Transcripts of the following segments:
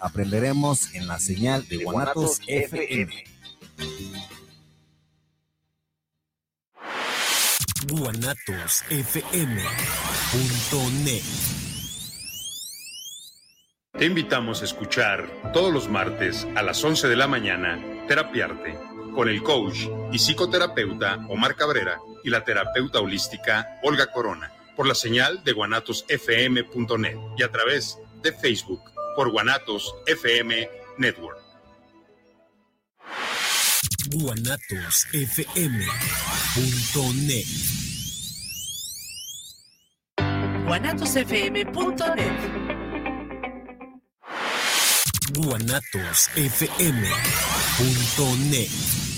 aprenderemos en la señal de Guanatos FM. guanatosfm.net Te invitamos a escuchar todos los martes a las 11 de la mañana Terapiarte con el coach y psicoterapeuta Omar Cabrera y la terapeuta holística Olga Corona por la señal de guanatosfm.net y a través de Facebook por Guanatos FM Network. guanatosfm.net guanatosfm.net guanatosfm.net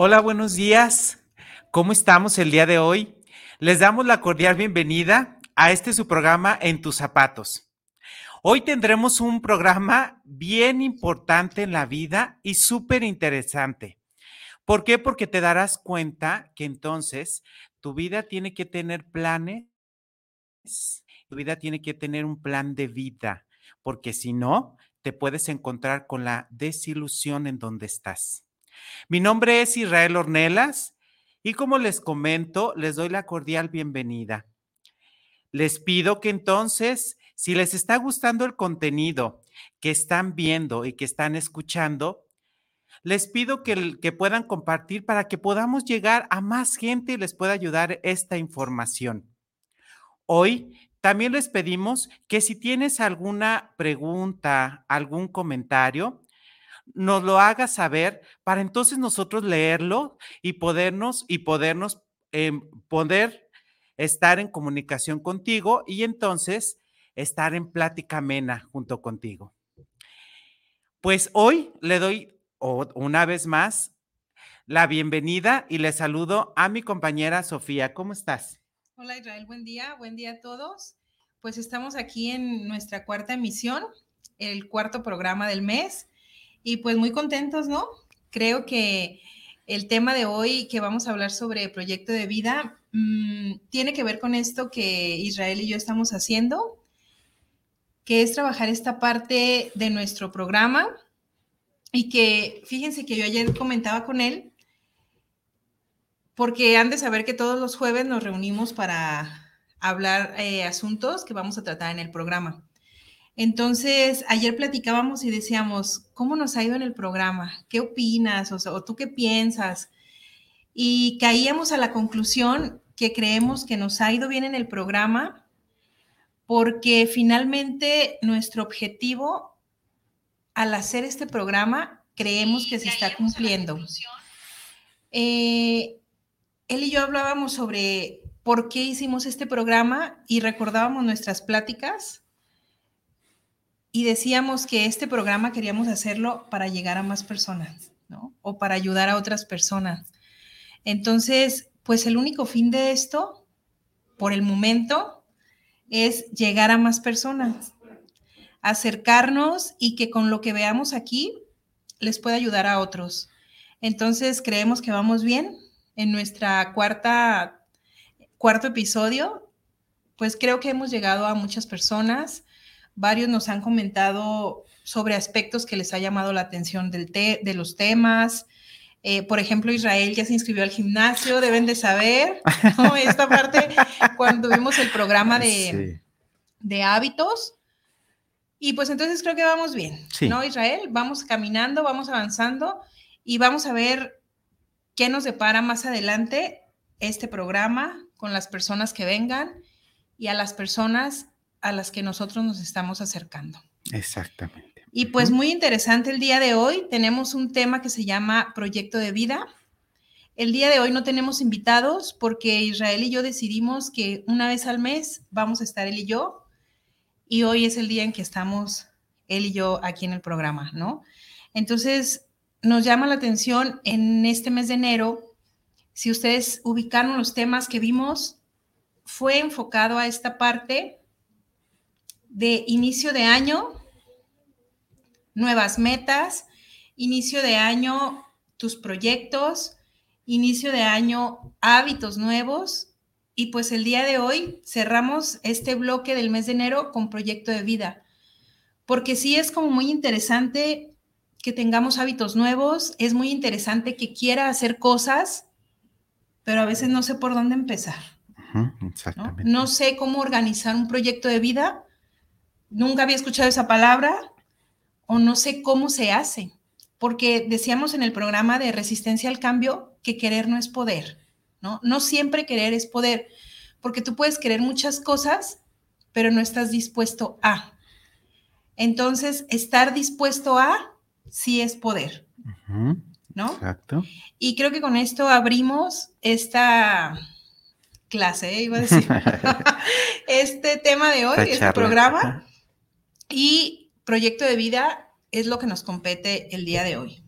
Hola, buenos días. ¿Cómo estamos el día de hoy? Les damos la cordial bienvenida a este su programa En tus zapatos. Hoy tendremos un programa bien importante en la vida y súper interesante. ¿Por qué? Porque te darás cuenta que entonces tu vida tiene que tener planes, tu vida tiene que tener un plan de vida, porque si no, te puedes encontrar con la desilusión en donde estás. Mi nombre es Israel Ornelas y como les comento, les doy la cordial bienvenida. Les pido que entonces, si les está gustando el contenido que están viendo y que están escuchando, les pido que, puedan compartir para que podamos llegar a más gente y les pueda ayudar esta información. Hoy también les pedimos que si tienes alguna pregunta, algún comentario, nos lo haga saber para entonces nosotros leerlo y podernos y podernos em, poder estar en comunicación contigo y entonces estar en plática amena junto contigo. Pues hoy le doy una vez más la bienvenida y le saludo a mi compañera Sofía. ¿Cómo estás? Hola Israel, buen día, buen día a todos. Pues estamos aquí en nuestra cuarta emisión, el cuarto programa del mes y pues muy contentos, ¿no? Creo que el tema de hoy que vamos a hablar sobre proyecto de vida mm, tiene que ver con esto que Israel y yo estamos haciendo, que es trabajar esta parte de nuestro programa y que fíjense que yo ayer comentaba con él, porque han de saber que todos los jueves nos reunimos para hablar eh, asuntos que vamos a tratar en el programa. Entonces, ayer platicábamos y decíamos, ¿cómo nos ha ido en el programa? ¿Qué opinas? O, tú qué piensas? Y caíamos a la conclusión que creemos que nos ha ido bien en el programa porque finalmente nuestro objetivo al hacer este programa creemos que se está cumpliendo. Eh, él y yo hablábamos sobre por qué hicimos este programa y recordábamos nuestras pláticas y decíamos que este programa queríamos hacerlo para llegar a más personas, ¿no? O para ayudar a otras personas. Entonces, pues el único fin de esto, por el momento, es llegar a más personas, acercarnos y que con lo que veamos aquí les pueda ayudar a otros. Entonces, creemos que vamos bien. En nuestra cuarta, cuarto episodio, pues creo que hemos llegado a muchas personas varios nos han comentado sobre aspectos que les ha llamado la atención del de los temas. Eh, por ejemplo, Israel ya se inscribió al gimnasio, deben de saber, Esta parte, cuando tuvimos el programa de, de hábitos. Y pues entonces creo que vamos bien, ¿no, Israel? Vamos caminando, vamos avanzando y vamos a ver qué nos depara más adelante este programa con las personas que vengan y a las personas a las que nosotros nos estamos acercando. Exactamente. Y pues muy interesante el día de hoy. Tenemos un tema que se llama Proyecto de Vida. El día de hoy no tenemos invitados porque Israel y yo decidimos que una vez al mes vamos a estar él y yo. Y hoy es el día en que estamos él y yo aquí en el programa, ¿no? Entonces, nos llama la atención en este mes de enero, si ustedes ubicaron los temas que vimos, fue enfocado a esta parte de inicio de año, nuevas metas, inicio de año, tus proyectos, inicio de año, hábitos nuevos. Y pues el día de hoy cerramos este bloque del mes de enero con proyecto de vida, porque sí es como muy interesante que tengamos hábitos nuevos, es muy interesante que quiera hacer cosas, pero a veces no sé por dónde empezar. exactamente. ¿no? sé cómo organizar un proyecto de vida, nunca había escuchado esa palabra, o no sé cómo se hace, porque decíamos en el programa de resistencia al cambio que querer no es poder, ¿no? No siempre querer es poder, porque tú puedes querer muchas cosas, pero no estás dispuesto a. Entonces, estar dispuesto a sí es poder, ¿no? Exacto. Y creo que con esto abrimos esta clase, ¿eh? iba a decir, este tema de hoy, este programa. Y proyecto de vida es lo que nos compete el día de hoy.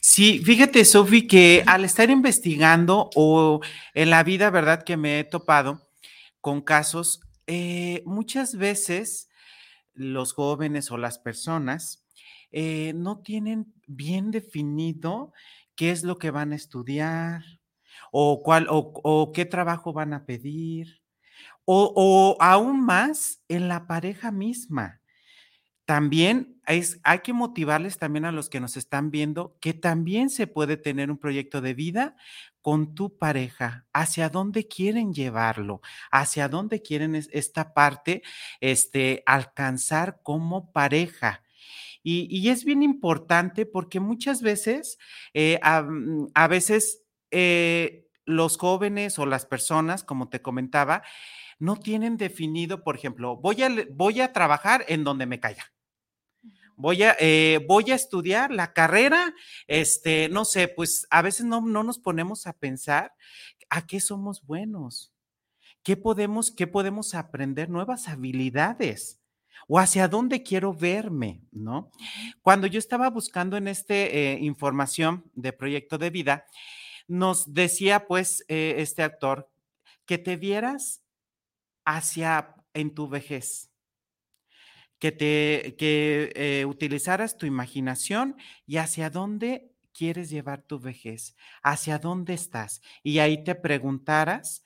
Sí, fíjate, Sofi, que al estar investigando o en la vida, ¿verdad? Que me he topado con casos, eh, muchas veces los jóvenes o las personas eh, no tienen bien definido qué es lo que van a estudiar o, cuál, o, qué trabajo van a pedir, o, aún más en la pareja misma también es, hay que motivarles también a los que nos están viendo que también se puede tener un proyecto de vida con tu pareja, hacia dónde quieren llevarlo, hacia dónde quieren esta parte este, alcanzar como pareja. Y, es bien importante porque muchas veces, eh, mm, a, veces eh, los jóvenes o las personas, como te comentaba, no tienen definido, por ejemplo, voy a, voy a trabajar en donde me caiga. Voy a, eh, voy a estudiar la carrera, este, no sé, pues a veces no, no nos ponemos a pensar a qué somos buenos, qué podemos, qué podemos aprender, nuevas habilidades o hacia dónde quiero verme, ¿no? Cuando yo estaba buscando en este eh, información de proyecto de vida, nos decía pues eh, este actor que te vieras hacia en tu vejez que te que eh, utilizaras tu imaginación y hacia dónde quieres llevar tu vejez, hacia dónde estás. Y ahí te preguntaras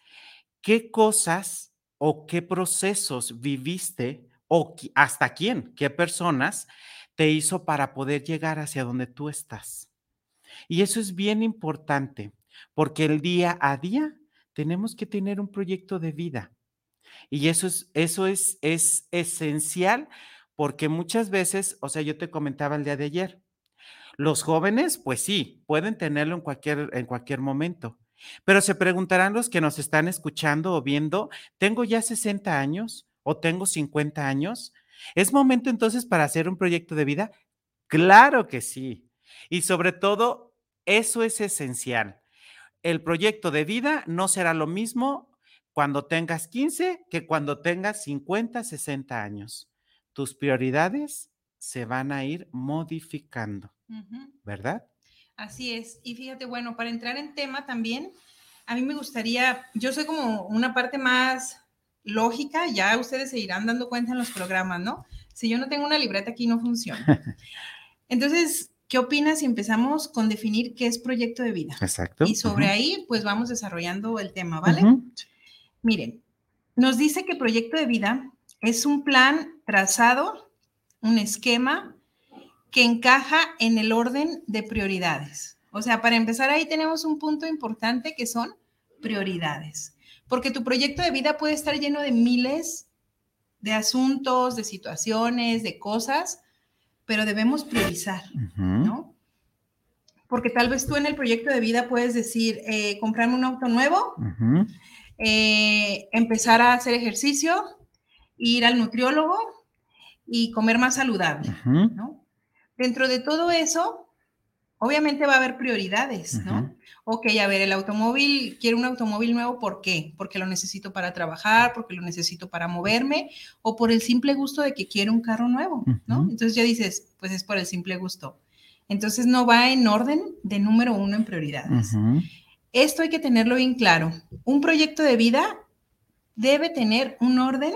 qué cosas o qué procesos viviste o hasta quién, qué personas te hizo para poder llegar hacia donde tú estás. Y eso es bien importante, porque el día a día tenemos que tener un proyecto de vida. Y eso es, eso es, es esencial porque muchas veces, o sea, yo te comentaba el día de ayer, los jóvenes, pues sí, pueden tenerlo en cualquier, en cualquier momento. Pero se preguntarán los que nos están escuchando o viendo, ¿tengo ya 60 años o tengo 50 años? ¿Es momento entonces para hacer un proyecto de vida? Claro que sí. Y sobre todo, eso es esencial. El proyecto de vida no será lo mismo cuando tengas 15 que cuando tengas 50, 60 años. Tus prioridades se van a ir modificando, ¿verdad? Así es. Y fíjate, bueno, para entrar en tema también, a mí me gustaría, yo soy como una parte más lógica, ya ustedes se irán dando cuenta en los programas, ¿no? Si yo no tengo una libreta aquí no funciona. Entonces, ¿qué opinas si empezamos con definir qué es proyecto de vida? Exacto. Y sobre ahí, pues vamos desarrollando el tema, ¿vale? Miren, nos dice que proyecto de vida es un plan trazado, un esquema que encaja en el orden de prioridades. O sea, para empezar ahí tenemos un punto importante que son prioridades, porque tu proyecto de vida puede estar lleno de miles de asuntos, de situaciones, de cosas, pero debemos priorizar, ¿no? Porque tal vez tú en el proyecto de vida puedes decir, eh, comprarme un auto nuevo, eh, empezar a hacer ejercicio, ir al nutriólogo y comer más saludable, ¿no? Dentro de todo eso, obviamente va a haber prioridades, ¿no? Ok, a ver, el automóvil, quiero un automóvil nuevo, ¿por qué? Porque lo necesito para trabajar, porque lo necesito para moverme, o por el simple gusto de que quiero un carro nuevo, ¿no? Entonces ya dices, pues es por el simple gusto. Entonces no va en orden de número uno en prioridades. Esto hay que tenerlo bien claro. Un proyecto de vida debe tener un orden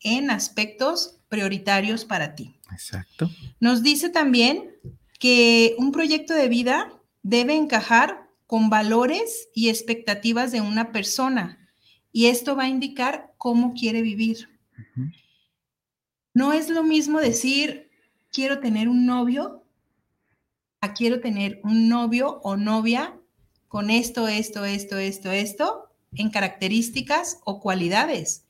en aspectos prioritarios para ti. Exacto. Nos dice también que un proyecto de vida debe encajar con valores y expectativas de una persona y esto va a indicar cómo quiere vivir. No es lo mismo decir, quiero tener un novio, a quiero tener un novio o novia con esto, esto, esto, esto, esto, en características o cualidades.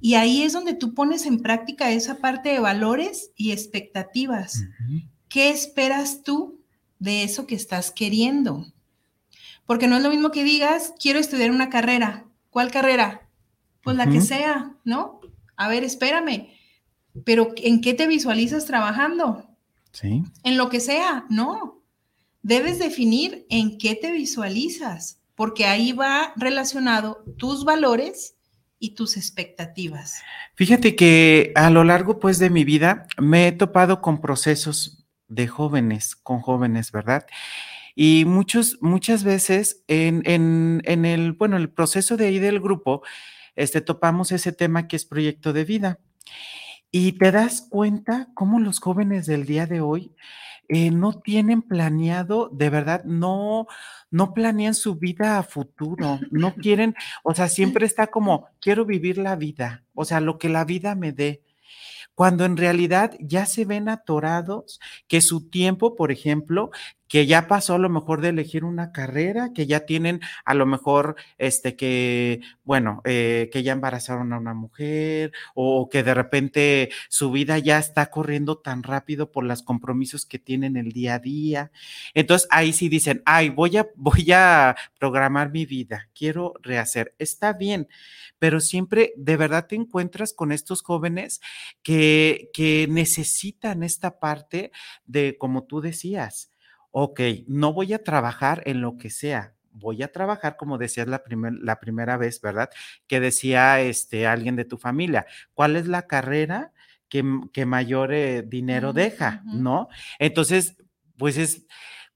Y ahí es donde tú pones en práctica esa parte de valores y expectativas. ¿Qué esperas tú de eso que estás queriendo. Porque no es lo mismo que digas, quiero estudiar una carrera. ¿Cuál carrera? Pues la que sea, ¿no? A ver, espérame. Pero ¿en qué te visualizas trabajando? Sí. En lo que sea, no. Debes definir en qué te visualizas, porque ahí va relacionado tus valores y tus expectativas. Fíjate que a lo largo pues de mi vida me he topado con procesos de jóvenes, con jóvenes, ¿verdad? Y muchos, muchas veces en, en, el, bueno, el proceso de ahí del grupo, este, topamos ese tema que es proyecto de vida. Y te das cuenta cómo los jóvenes del día de hoy eh, no tienen planeado, de verdad, no, no planean su vida a futuro, no quieren, o sea, siempre está como, quiero vivir la vida, o sea, lo que la vida me dé cuando en realidad ya se ven atorados, que su tiempo, por ejemplo, que ya pasó a lo mejor de elegir una carrera, que ya tienen a lo mejor, este, que, bueno, eh, que ya embarazaron a una mujer o que de repente su vida ya está corriendo tan rápido por los compromisos que tienen el día a día. Entonces ahí sí dicen, ay, voy a, voy a programar mi vida, quiero rehacer. Está bien, pero siempre de verdad te encuentras con estos jóvenes que, que necesitan esta parte de, como tú decías, ok, no voy a trabajar en lo que sea, voy a trabajar, como decías la, la primera vez, ¿verdad? Que decía este, alguien de tu familia, ¿cuál es la carrera que, que mayor eh, dinero deja? ¿No? Entonces, pues es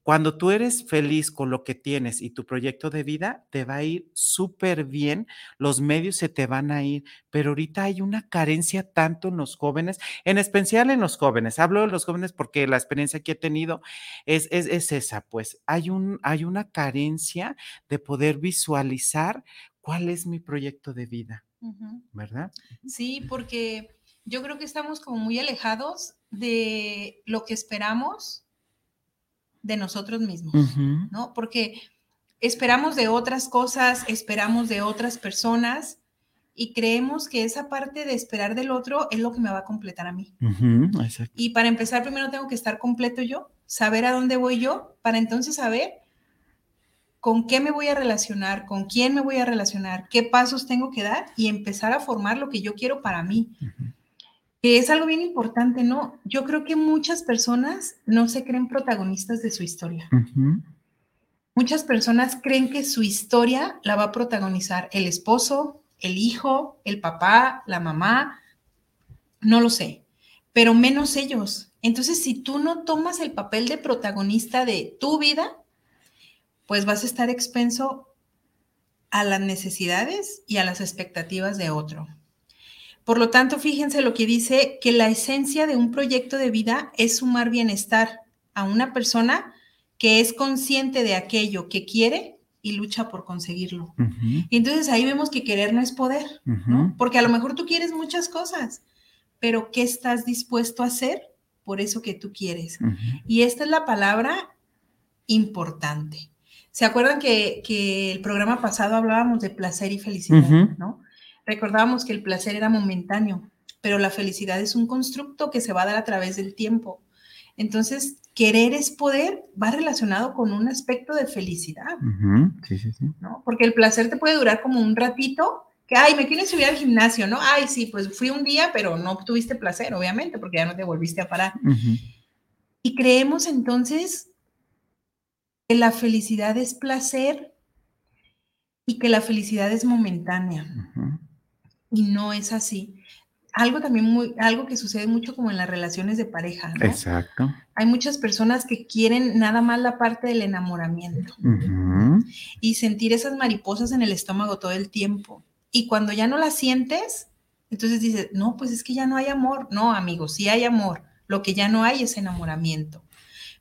cuando tú eres feliz con lo que tienes y tu proyecto de vida, te va a ir súper bien, los medios se te van a ir, pero ahorita hay una carencia tanto en los jóvenes, en especial en los jóvenes. Hablo de los jóvenes porque la experiencia que he tenido es, es, esa, pues hay, un, hay una carencia de poder visualizar cuál es mi proyecto de vida, ¿verdad? Sí, porque yo creo que estamos como muy alejados de lo que esperamos de nosotros mismos, ¿no? Porque esperamos de otras cosas, esperamos de otras personas y creemos que esa parte de esperar del otro es lo que me va a completar a mí. y para empezar, primero tengo que estar completo yo, saber a dónde voy yo, para entonces saber con qué me voy a relacionar, con quién me voy a relacionar, qué pasos tengo que dar y empezar a formar lo que yo quiero para mí que es algo bien importante, ¿no? Yo creo que muchas personas no se creen protagonistas de su historia. Muchas personas creen que su historia la va a protagonizar el esposo, el hijo, el papá, la mamá, no lo sé, pero menos ellos. Entonces, si tú no tomas el papel de protagonista de tu vida, pues vas a estar expenso a las necesidades y a las expectativas de otro. Por lo tanto, fíjense lo que dice, que la esencia de un proyecto de vida es sumar bienestar a una persona que es consciente de aquello que quiere y lucha por conseguirlo. Y entonces ahí vemos que querer no es poder, ¿no? Porque a lo mejor tú quieres muchas cosas, pero ¿qué estás dispuesto a hacer por eso que tú quieres? Y esta es la palabra importante. ¿Se acuerdan que, que el programa pasado hablábamos de placer y felicidad. ¿no? Recordábamos que el placer era momentáneo, pero la felicidad es un constructo que se va a dar a través del tiempo. Entonces, querer es poder va relacionado con un aspecto de felicidad, Sí, sí, sí. ¿no? Porque el placer te puede durar como un ratito, que, ay, me quieren subir al gimnasio, ¿no? Ay, sí, pues fui un día, pero no obtuviste placer, obviamente, porque ya no te volviste a parar. Y creemos entonces que la felicidad es placer y que la felicidad es momentánea. ujú. Y no es así. Algo también muy, algo que sucede mucho como en las relaciones de pareja, ¿no? Exacto. Hay muchas personas que quieren nada más la parte del enamoramiento y sentir esas mariposas en el estómago todo el tiempo. Y cuando ya no las sientes, entonces dices, no, pues es que ya no hay amor. No, amigos, sí hay amor. Lo que ya no hay es enamoramiento.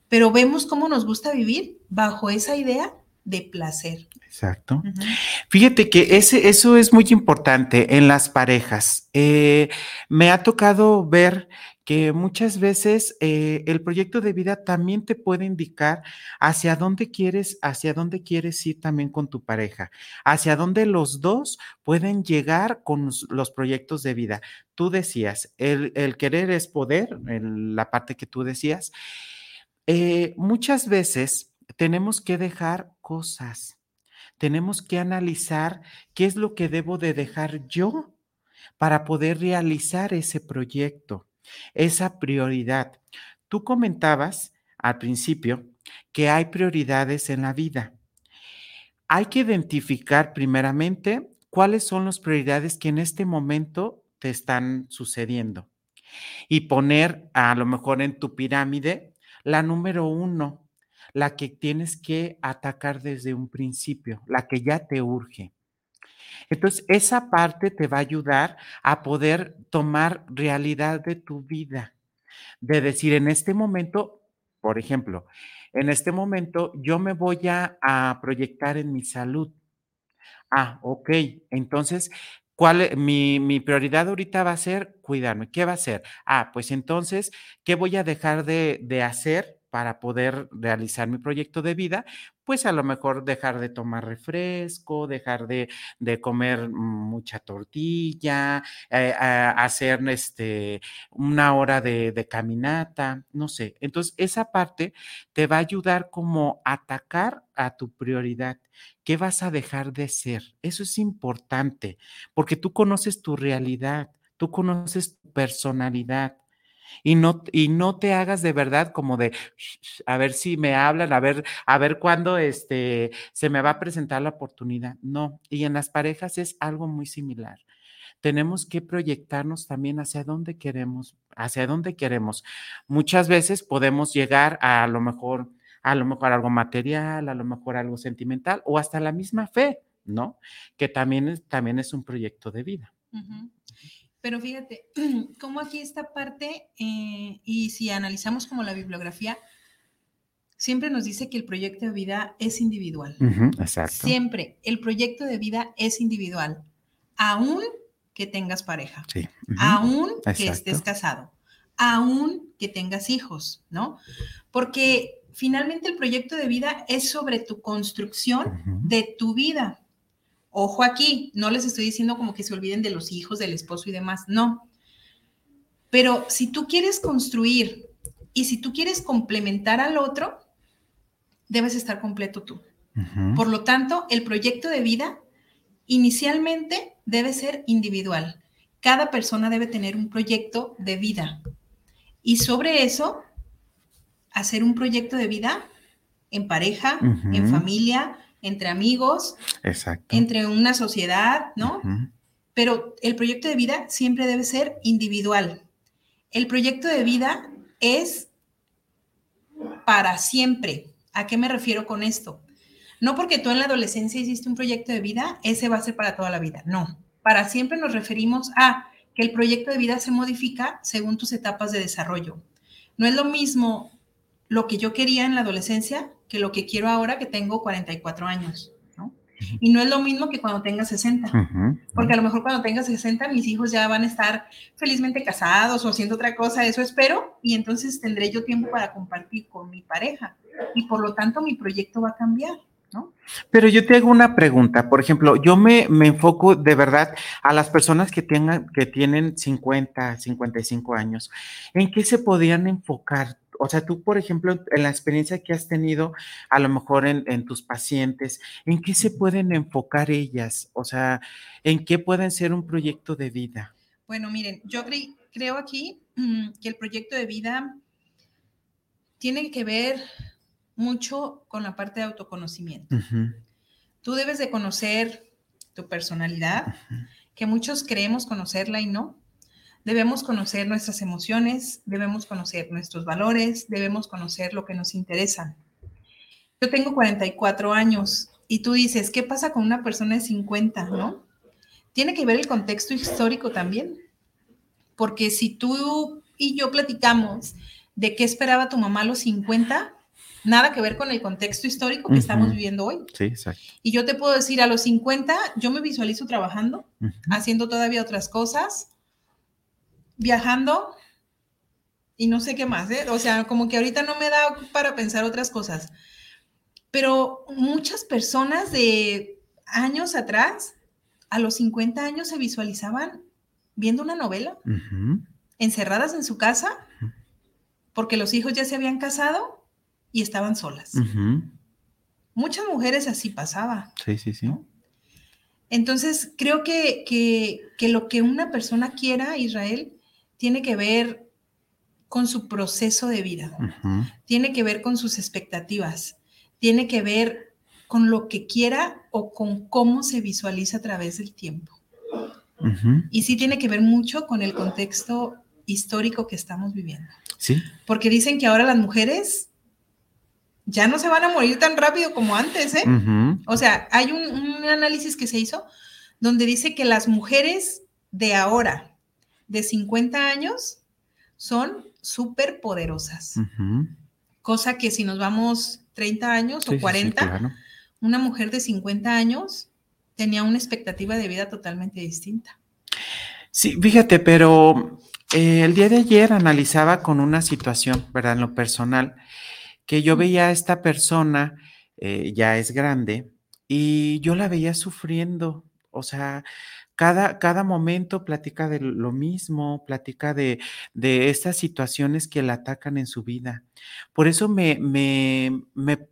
Pero vemos cómo nos gusta vivir bajo esa idea de placer. Exacto. Fíjate que ese, eso es muy importante en las parejas. Eh, me ha tocado ver que muchas veces eh, el proyecto de vida también te puede indicar hacia dónde quieres, hacia dónde quieres ir también con tu pareja, hacia dónde los dos pueden llegar con los, los proyectos de vida. Tú decías, el, el querer es poder, el- la parte que tú decías. Eh, muchas veces tenemos que dejar cosas tenemos que analizar qué es lo que debo de dejar yo para poder realizar ese proyecto, esa prioridad. Tú comentabas al principio que hay prioridades en la vida. Hay que identificar primeramente cuáles son las prioridades que en este momento te están sucediendo y poner a lo mejor en tu pirámide la número uno, la que tienes que atacar desde un principio, la que ya te urge. Entonces, esa parte te va a ayudar a poder tomar realidad de tu vida, de decir, en este momento, por ejemplo, en este momento yo me voy a, a proyectar en mi salud. Ah, ok. Entonces, ¿cuál e- mi, mi prioridad ahorita va a ser cuidarme? ¿Qué va a ser? Ah, pues entonces, ¿qué voy a dejar de, de hacer para poder realizar mi proyecto de vida? Pues a lo mejor dejar de tomar refresco, dejar de, de comer mucha tortilla, eh, hacer este, una hora de, de caminata, no sé. Entonces, esa parte te va a ayudar como a atacar a tu prioridad. ¿Qué vas a dejar de ser? Eso es importante, porque tú conoces tu realidad, tú conoces tu personalidad. Y no, y no te hagas de verdad como de "Sh, sh, a ver si me hablan, a ver, a ver cuándo este, se me va a presentar la oportunidad. No, y en las parejas es algo muy similar. Tenemos que proyectarnos también hacia dónde queremos, hacia dónde queremos. Muchas veces podemos llegar a, lo mejor, a lo mejor algo material, a lo mejor algo sentimental o hasta la misma fe, ¿no? Que también también es un proyecto de vida. Ujú. Pero fíjate, como aquí esta parte, eh, y si analizamos como la bibliografía, siempre nos dice que el proyecto de vida es individual. Exacto. Siempre, el proyecto de vida es individual, aún que tengas pareja, Sí. aún que estés casado, aún que tengas hijos, ¿no? Porque finalmente el proyecto de vida es sobre tu construcción de tu vida. Ojo aquí, no les estoy diciendo como que se olviden de los hijos, del esposo y demás, no. Pero si tú quieres construir y si tú quieres complementar al otro, debes estar completo tú. Por lo tanto, el proyecto de vida inicialmente debe ser individual. Cada persona debe tener un proyecto de vida. Y sobre eso, hacer un proyecto de vida en pareja, en familia, entre amigos, Exacto. entre una sociedad, ¿no? Pero el proyecto de vida siempre debe ser individual. El proyecto de vida es para siempre. ¿A qué me refiero con esto? No porque tú en la adolescencia hiciste un proyecto de vida, ese va a ser para toda la vida. No. Para siempre nos referimos a que el proyecto de vida se modifica según tus etapas de desarrollo. No es lo mismo lo que yo quería en la adolescencia que lo que quiero ahora que tengo 44 años. ¿no? Y no es lo mismo que cuando tengas 60. Porque a lo mejor cuando tengas 60 mis hijos ya van a estar felizmente casados o haciendo otra cosa, eso espero, y entonces tendré yo tiempo para compartir con mi pareja. Y por lo tanto mi proyecto va a cambiar. ¿No? Pero yo te hago una pregunta, por ejemplo, yo me, me, enfoco de verdad a las personas que, tengan, que tienen 50, 55 años. ¿En qué se podrían enfocar o sea, tú, por ejemplo, en la experiencia que has tenido, a lo mejor en, tus pacientes, ¿en qué se pueden enfocar ellas? O sea, ¿en qué pueden ser un proyecto de vida? Bueno, miren, yo creo aquí mm, que el proyecto de vida tiene que ver mucho con la parte de autoconocimiento. Tú debes de conocer tu personalidad, que muchos creemos conocerla y no. Debemos conocer nuestras emociones, debemos conocer nuestros valores, debemos conocer lo que nos interesa. Yo tengo 44 años y tú dices, ¿qué pasa con una persona de 50, no? Tiene que ver el contexto histórico también. Porque si tú y yo platicamos de qué esperaba tu mamá a los 50, nada que ver con el contexto histórico que estamos viviendo hoy. Sí, exacto. Y yo te puedo decir, a los 50 yo me visualizo trabajando, haciendo todavía otras cosas, viajando y no sé qué más, ¿eh? O sea, como que ahorita no me da para pensar otras cosas. Pero muchas personas de años atrás, a los 50 años, se visualizaban viendo una novela, encerradas en su casa, porque los hijos ya se habían casado y estaban solas. Muchas mujeres así pasaba. Sí, sí, sí. Entonces, creo que, que, lo que una persona quiera, Israel, tiene que ver con su proceso de vida, tiene que ver con sus expectativas, tiene que ver con lo que quiera o con cómo se visualiza a través del tiempo. Y sí tiene que ver mucho con el contexto histórico que estamos viviendo. Sí. Porque dicen que ahora las mujeres ya no se van a morir tan rápido como antes, ¿eh? O sea, hay un, un análisis que se hizo donde dice que las mujeres de ahora, de 50 años son súper poderosas. Cosa que si nos vamos 30 años o 40, una mujer de 50 años tenía una expectativa de vida totalmente distinta. Sí, fíjate, pero eh, el día de ayer analizaba con una situación, ¿verdad? En lo personal, que yo veía a esta persona, eh, ya es grande, y yo la veía sufriendo, o sea, cada, cada momento platica de lo mismo, platica de, de estas situaciones que la atacan en su vida. Por eso me, me,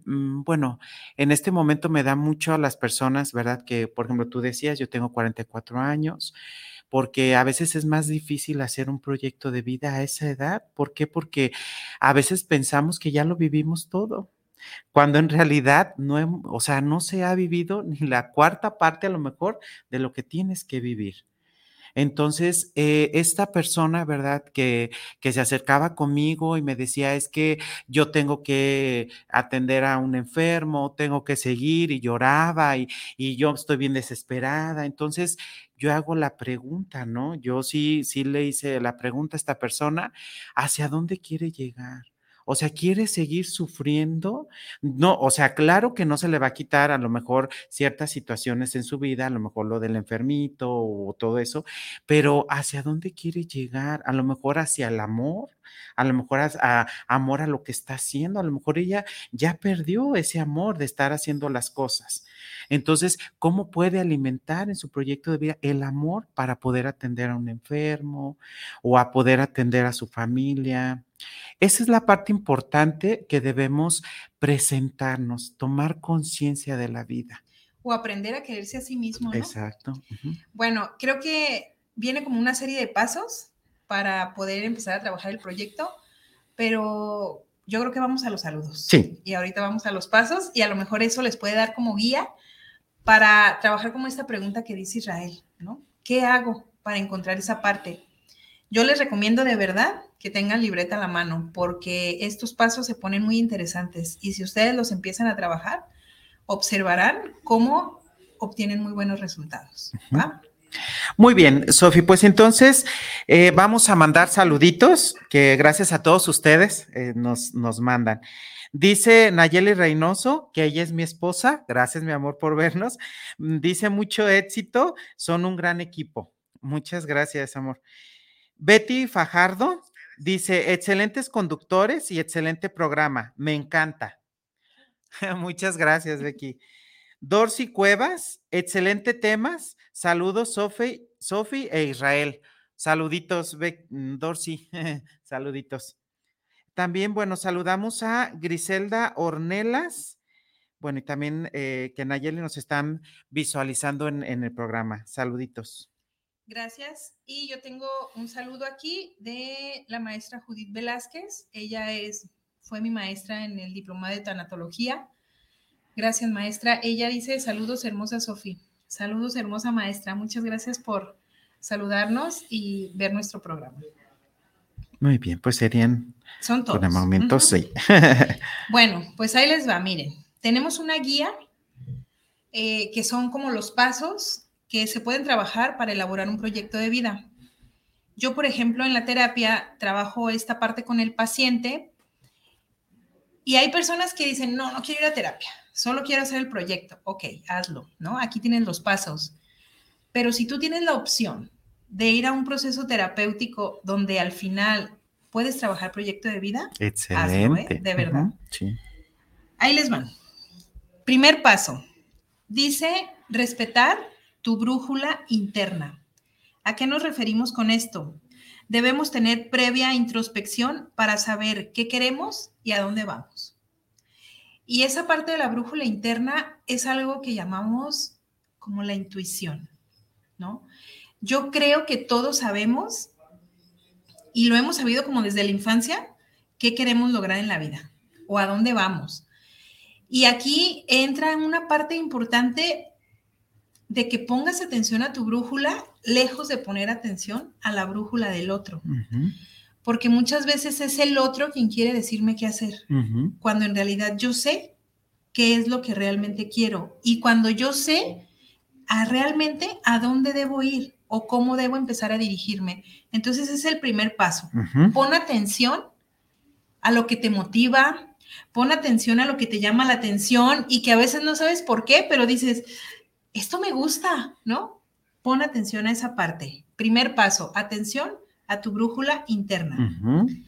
mm, bueno, en este momento me da mucho a las personas, ¿verdad? Que, por ejemplo, tú decías, yo tengo 44 años, porque a veces es más difícil hacer un proyecto de vida a esa edad. ¿Por qué? Porque a veces pensamos que ya lo vivimos todo cuando en realidad no, o sea, no se ha vivido ni la cuarta parte a lo mejor de lo que tienes que vivir. Entonces, eh, esta persona, ¿verdad? Que, que, se acercaba conmigo y me decía, es que yo tengo que atender a un enfermo, tengo que seguir y lloraba y, y yo estoy bien desesperada. Entonces, yo hago la pregunta, ¿no? Yo sí, sí le hice la pregunta a esta persona, ¿hacia dónde quiere llegar? O sea, quiere seguir sufriendo. No, o sea, claro que no se le va a quitar a lo mejor ciertas situaciones en su vida, a lo mejor lo del enfermito o todo eso, pero ¿hacia dónde quiere llegar? A lo mejor hacia el amor, a lo mejor a, amor a lo que está haciendo, a lo mejor ella ya perdió ese amor de estar haciendo las cosas. Entonces, ¿cómo puede alimentar en su proyecto de vida el amor para poder atender a un enfermo o a poder atender a su familia? Esa es la parte importante que debemos presentarnos, tomar conciencia de la vida. O aprender a quererse a sí mismo. ¿no? Exacto. Bueno, creo que viene como una serie de pasos para poder empezar a trabajar el proyecto, pero yo creo que vamos a los saludos. Sí. Y ahorita vamos a los pasos y a lo mejor eso les puede dar como guía para trabajar como esta pregunta que dice Israel, ¿no? ¿Qué hago para encontrar esa parte? Yo les recomiendo de verdad que tengan libreta a la mano, porque estos pasos se ponen muy interesantes y si ustedes los empiezan a trabajar, observarán cómo obtienen muy buenos resultados. Muy bien, Sofi, pues entonces eh, vamos a mandar saluditos que gracias a todos ustedes eh, nos, nos mandan. Dice Nayeli Reynoso que ella es mi esposa. Gracias, mi amor, por vernos. Dice mucho éxito. Son un gran equipo. Muchas gracias, amor. Betty Fajardo dice: excelentes conductores y excelente programa. Me encanta. Muchas gracias, Becky. Dorcy Cuevas, excelente temas. Saludos, Sofi, Sofi e Israel. Saluditos, mm, Dorcy. Saluditos. También, bueno, saludamos a Griselda Ornelas. Bueno, y también eh, que Nayeli nos están visualizando en, en, el programa. Saluditos. Gracias. Y yo tengo un saludo aquí de la maestra Judith Velázquez. Ella es, fue mi maestra en el diploma de tanatología. Gracias, maestra. Ella dice, saludos, hermosa Sofía. Saludos, hermosa maestra. Muchas gracias por saludarnos y ver nuestro programa. Muy bien, pues serían. Son todos. Por el momento, sí. bueno, pues ahí les va. Miren, tenemos una guía eh, que son como los pasos que se pueden trabajar para elaborar un proyecto de vida. Yo, por ejemplo, en la terapia trabajo esta parte con el paciente y hay personas que dicen, no, no quiero ir a terapia, solo quiero hacer el proyecto. Ok, hazlo, ¿no? Aquí tienen los pasos. Pero si tú tienes la opción de ir a un proceso terapéutico donde al final puedes trabajar proyecto de vida, excelente, hazlo, ¿eh? de verdad. Uh -huh, sí. Ahí les van. Primer paso. Dice respetar tu brújula interna. ¿A qué nos referimos con esto? Debemos tener previa introspección para saber qué queremos y a dónde vamos. Y esa parte de la brújula interna es algo que llamamos como la intuición, ¿no? Yo creo que todos sabemos y lo hemos sabido como desde la infancia qué queremos lograr en la vida o a dónde vamos. Y aquí entra una parte importante de que pongas atención a tu brújula lejos de poner atención a la brújula del otro. Uh -huh. Porque muchas veces es el otro quien quiere decirme qué hacer, uh -huh. cuando en realidad yo sé qué es lo que realmente quiero. Y cuando yo sé a realmente a dónde debo ir o cómo debo empezar a dirigirme. Entonces ese es el primer paso. Uh -huh. Pon atención a lo que te motiva, pon atención a lo que te llama la atención y que a veces no sabes por qué, pero dices, esto me gusta, ¿no? Pon atención a esa parte. Primer paso, atención a tu brújula interna. Uh -huh.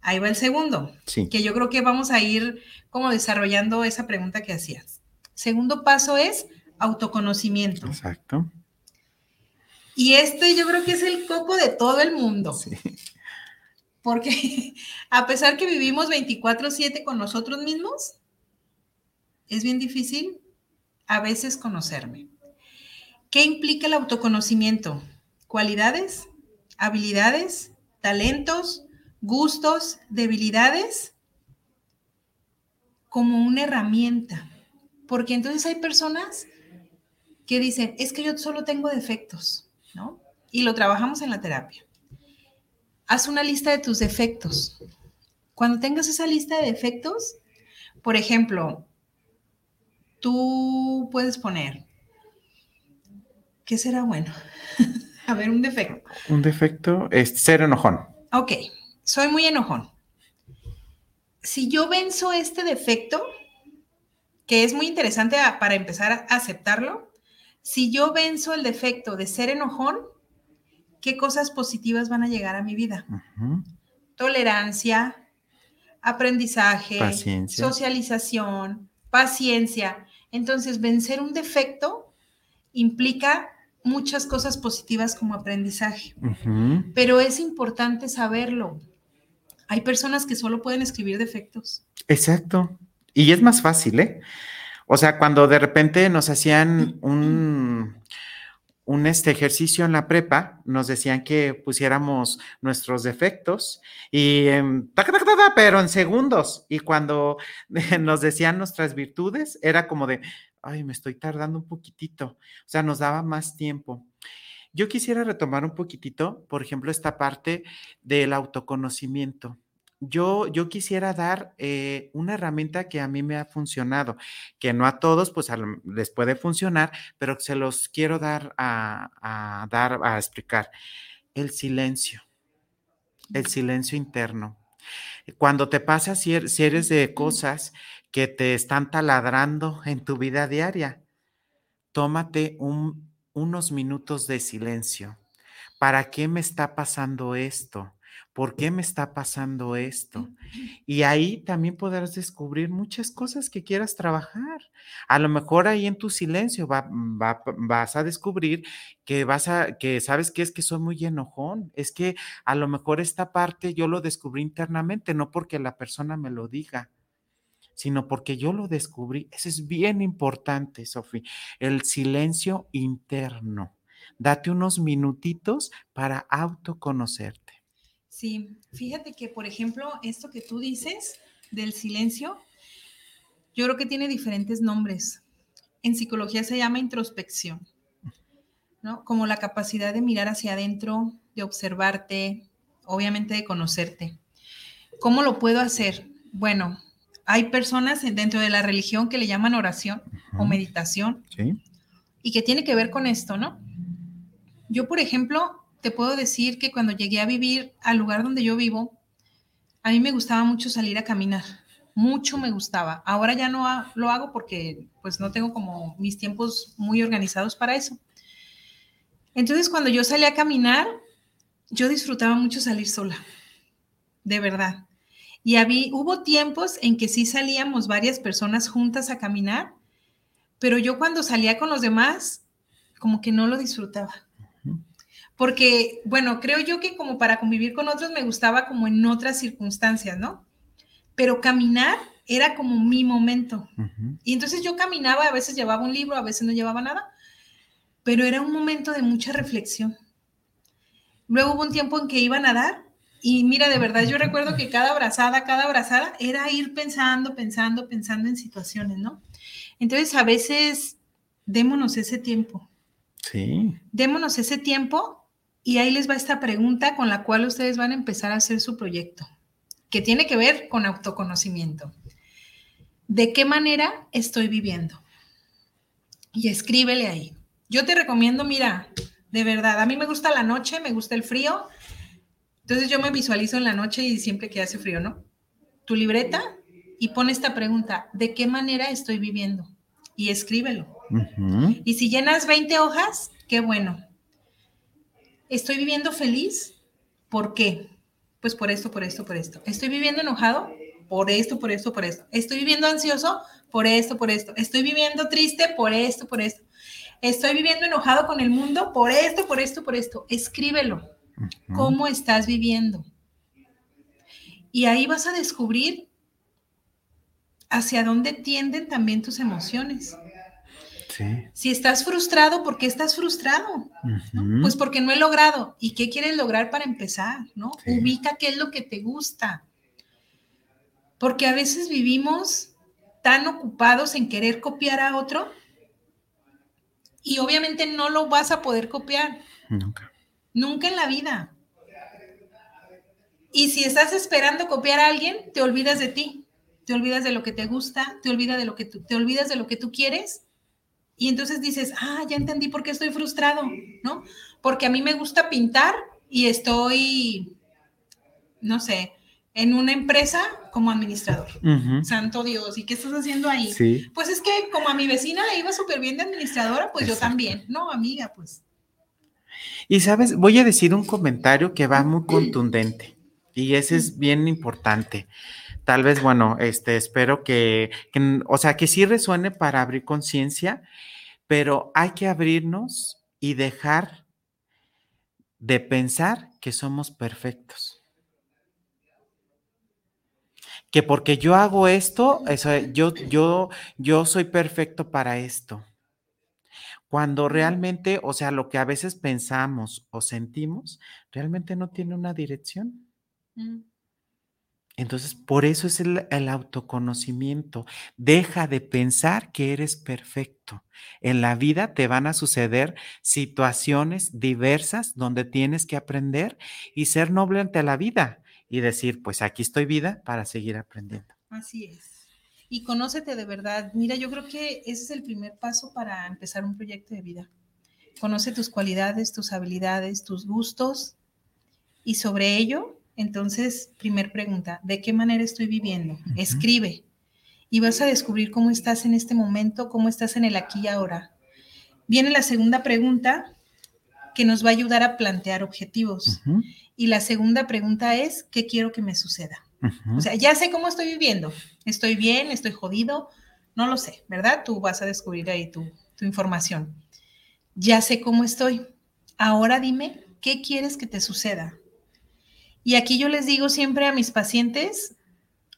Ahí va el segundo, sí. que yo creo que vamos a ir como desarrollando esa pregunta que hacías. Segundo paso es autoconocimiento. Exacto. Y este yo creo que es el coco de todo el mundo. Sí. Porque a pesar que vivimos 24/7 con nosotros mismos, es bien difícil a veces conocerme. ¿Qué implica el autoconocimiento? Cualidades, habilidades, talentos, gustos, debilidades, como una herramienta. Porque entonces hay personas que dicen, es que yo solo tengo defectos, ¿no? Y lo trabajamos en la terapia. Haz una lista de tus defectos. Cuando tengas esa lista de defectos, por ejemplo, tú puedes poner, ¿qué será bueno? A ver, un defecto. Un defecto es ser enojón. Ok, soy muy enojón. Si yo venzo este defecto, que es muy interesante para empezar a aceptarlo, si yo venzo el defecto de ser enojón, ¿qué cosas positivas van a llegar a mi vida? Uh -huh. Tolerancia, aprendizaje, paciencia. socialización, paciencia. Entonces, vencer un defecto implica muchas cosas positivas como aprendizaje, uh -huh. pero es importante saberlo. Hay personas que solo pueden escribir defectos. Exacto. Y es más fácil, ¿eh? O sea, cuando de repente nos hacían un, un este ejercicio en la prepa, nos decían que pusiéramos nuestros defectos y en, tac, tac, tac, pero en segundos. Y cuando nos decían nuestras virtudes, era como de, ay, me estoy tardando un poquitito. O sea, nos daba más tiempo. Yo quisiera retomar un poquitito, por ejemplo, esta parte del autoconocimiento. Yo, yo quisiera dar eh, una herramienta que a mí me ha funcionado, que no a todos pues les puede funcionar, pero se los quiero dar a, dar a explicar. El silencio, el silencio interno. Cuando te pasa si er, eres de cosas que te están taladrando en tu vida diaria, tómate unos minutos de silencio. ¿Para qué me está pasando esto? ¿Por qué me está pasando esto? Y ahí también podrás descubrir muchas cosas que quieras trabajar. A lo mejor ahí en tu silencio vas a descubrir que vas a, que sabes que es que soy muy enojón. Es que a lo mejor esta parte yo lo descubrí internamente, no porque la persona me lo diga sino porque yo lo descubrí. Eso es bien importante, Sofía, el silencio interno. Date unos minutitos para autoconocerte. Sí, fíjate que, por ejemplo, esto que tú dices del silencio, yo creo que tiene diferentes nombres. En psicología se llama introspección, ¿no? Como la capacidad de mirar hacia adentro, de observarte, obviamente de conocerte. ¿Cómo lo puedo hacer? Bueno, hay personas dentro de la religión que le llaman oración o meditación y que tiene que ver con esto, ¿no? Yo, por ejemplo, te puedo decir que cuando llegué a vivir al lugar donde yo vivo, a mí me gustaba mucho salir a caminar, mucho me gustaba. Ahora ya no lo hago porque pues no tengo como mis tiempos muy organizados para eso. Entonces cuando yo salí a caminar, yo disfrutaba mucho salir sola, de verdad. Y había, hubo tiempos en que sí salíamos varias personas juntas a caminar, pero yo cuando salía con los demás, como que no lo disfrutaba porque, bueno, creo yo que como para convivir con otros me gustaba como en otras circunstancias, ¿no? Pero caminar era como mi momento. Y entonces yo caminaba, a veces llevaba un libro, a veces no llevaba nada, pero era un momento de mucha reflexión. Luego hubo un tiempo en que iba a nadar y mira, de verdad yo recuerdo que cada abrazada, cada abrazada era ir pensando, pensando, pensando en situaciones, ¿no? Entonces a veces démonos ese tiempo. Sí. Démonos ese tiempo y ahí les va esta pregunta con la cual ustedes van a empezar a hacer su proyecto, que tiene que ver con autoconocimiento. ¿De qué manera estoy viviendo? Y escríbele ahí. Yo te recomiendo, mira, de verdad, a mí me gusta la noche, me gusta el frío. Entonces yo me visualizo en la noche y siempre que hace frío, ¿no? Tu libreta y pon esta pregunta, ¿de qué manera estoy viviendo? Y escríbelo. Y si llenas 20 hojas, qué bueno. ¿Estoy viviendo feliz? ¿Por qué? Pues por esto, por esto, por esto. ¿Estoy viviendo enojado? Por esto, por esto, por esto. ¿Estoy viviendo ansioso? Por esto, por esto. ¿Estoy viviendo triste? Por esto, por esto. ¿Estoy viviendo enojado con el mundo? Por esto, por esto, por esto. Escríbelo. ¿Cómo estás viviendo? Y ahí vas a descubrir hacia dónde tienden también tus emociones. Si estás frustrado, ¿por qué estás frustrado? Pues porque no he logrado. ¿Y qué quieres lograr para empezar? ¿no? Ubica qué es lo que te gusta. Porque a veces vivimos tan ocupados en querer copiar a otro y obviamente no lo vas a poder copiar. Nunca. Nunca en la vida. Y si estás esperando copiar a alguien, te olvidas de ti, te olvidas de lo que te gusta, te olvidas de lo que te olvidas de lo que tú quieres y entonces dices, ah, ya entendí por qué estoy frustrado, ¿no? Porque a mí me gusta pintar y estoy, no sé, en una empresa como administrador. Santo Dios, ¿y qué estás haciendo ahí? Sí. Pues es que como a mi vecina le iba súper bien de administradora, pues yo también. No, amiga, pues. Y sabes, voy a decir un comentario que va muy contundente y ese es bien importante tal vez, bueno, este, espero que, o sea, que sí resuene para abrir conciencia, pero hay que abrirnos y dejar de pensar que somos perfectos. Que porque yo hago esto, yo, yo, yo soy perfecto para esto. Cuando realmente, o sea, lo que a veces pensamos o sentimos, realmente no tiene una dirección. Mm. Entonces, por eso es el, autoconocimiento. Deja de pensar que eres perfecto. En la vida te van a suceder situaciones diversas donde tienes que aprender y ser noble ante la vida y decir, pues aquí estoy vida para seguir aprendiendo. Así es. Y conócete de verdad. Mira, yo creo que ese es el primer paso para empezar un proyecto de vida. Conoce tus cualidades, tus habilidades, tus gustos y sobre ello entonces, primer pregunta, ¿de qué manera estoy viviendo? Escribe y vas a descubrir cómo estás en este momento, cómo estás en el aquí y ahora. Viene la segunda pregunta que nos va a ayudar a plantear objetivos. Y la segunda pregunta es, ¿qué quiero que me suceda? O sea, ya sé cómo estoy viviendo. Estoy bien, estoy jodido, no lo sé, ¿verdad? Tú vas a descubrir ahí tu, tu información. Ya sé cómo estoy. Ahora dime, ¿qué quieres que te suceda? Y aquí yo les digo siempre a mis pacientes,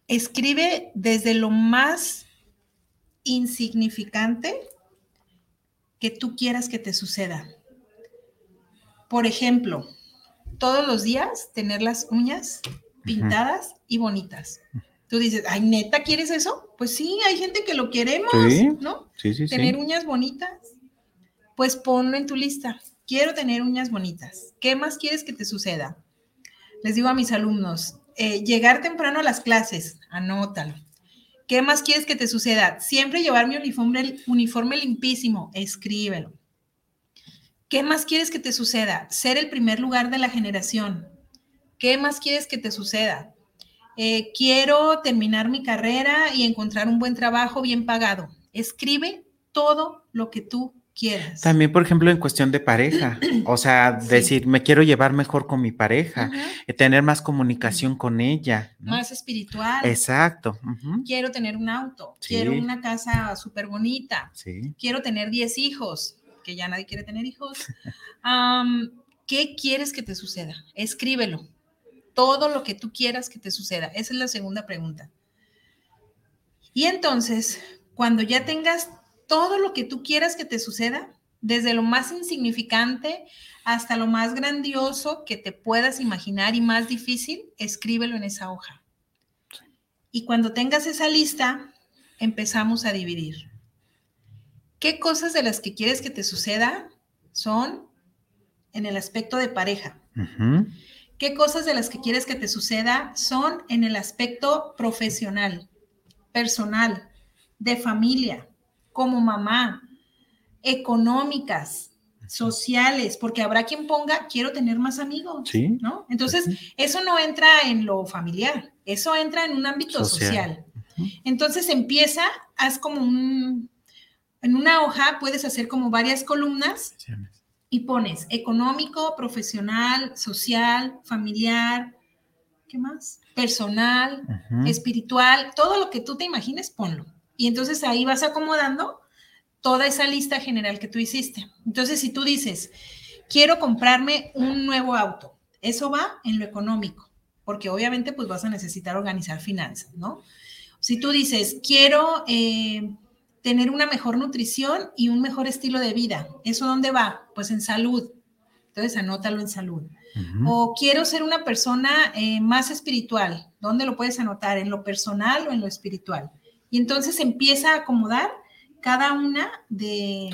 escribe desde lo más insignificante que tú quieras que te suceda. Por ejemplo, todos los días tener las uñas pintadas y bonitas. Tú dices, ay, neta, ¿quieres eso? Pues sí, hay gente que lo queremos, ¿no? Sí, sí, tener uñas bonitas. Pues ponlo en tu lista. Quiero tener uñas bonitas. ¿Qué más quieres que te suceda? Les digo a mis alumnos, eh, llegar temprano a las clases, anótalo. ¿Qué más quieres que te suceda? Siempre llevar mi uniforme, limpísimo, escríbelo. ¿Qué más quieres que te suceda? Ser el primer lugar de la generación. ¿Qué más quieres que te suceda? Eh, quiero terminar mi carrera y encontrar un buen trabajo bien pagado. Escribe todo lo que tú también, por ejemplo, en cuestión de pareja, o sea, decir, me quiero llevar mejor con mi pareja, eh, tener más comunicación con ella. Más espiritual. Exacto. Quiero tener un auto, quiero una casa súper bonita, quiero tener 10 hijos, que ya nadie quiere tener hijos. ¿Qué quieres que te suceda? Escríbelo. Todo lo que tú quieras que te suceda. Esa es la segunda pregunta. Y entonces, cuando ya tengas todo lo que tú quieras que te suceda, desde lo más insignificante hasta lo más grandioso que te puedas imaginar y más difícil, escríbelo en esa hoja. Y cuando tengas esa lista, empezamos a dividir. ¿Qué cosas de las que quieres que te suceda son en el aspecto de pareja? ¿Qué cosas de las que quieres que te suceda son en el aspecto profesional, personal, de familia? Como mamá, económicas, sociales, porque habrá quien ponga, quiero tener más amigos, ¿Sí? ¿no? Entonces, eso no entra en lo familiar, eso entra en un ámbito social. Entonces, empieza, haz como un, en una hoja puedes hacer como varias columnas y pones económico, profesional, social, familiar, ¿qué más? Personal, espiritual, todo lo que tú te imagines, ponlo. Y entonces ahí vas acomodando toda esa lista general que tú hiciste. Entonces, si tú dices, quiero comprarme un nuevo auto, eso va en lo económico, porque obviamente pues vas a necesitar organizar finanzas, ¿no? Si tú dices, quiero eh, tener una mejor nutrición y un mejor estilo de vida, ¿eso dónde va? Pues en salud. Entonces, anótalo en salud. O quiero ser una persona eh, más espiritual. ¿Dónde lo puedes anotar? ¿En lo personal o en lo espiritual? Y entonces empieza a acomodar cada una de,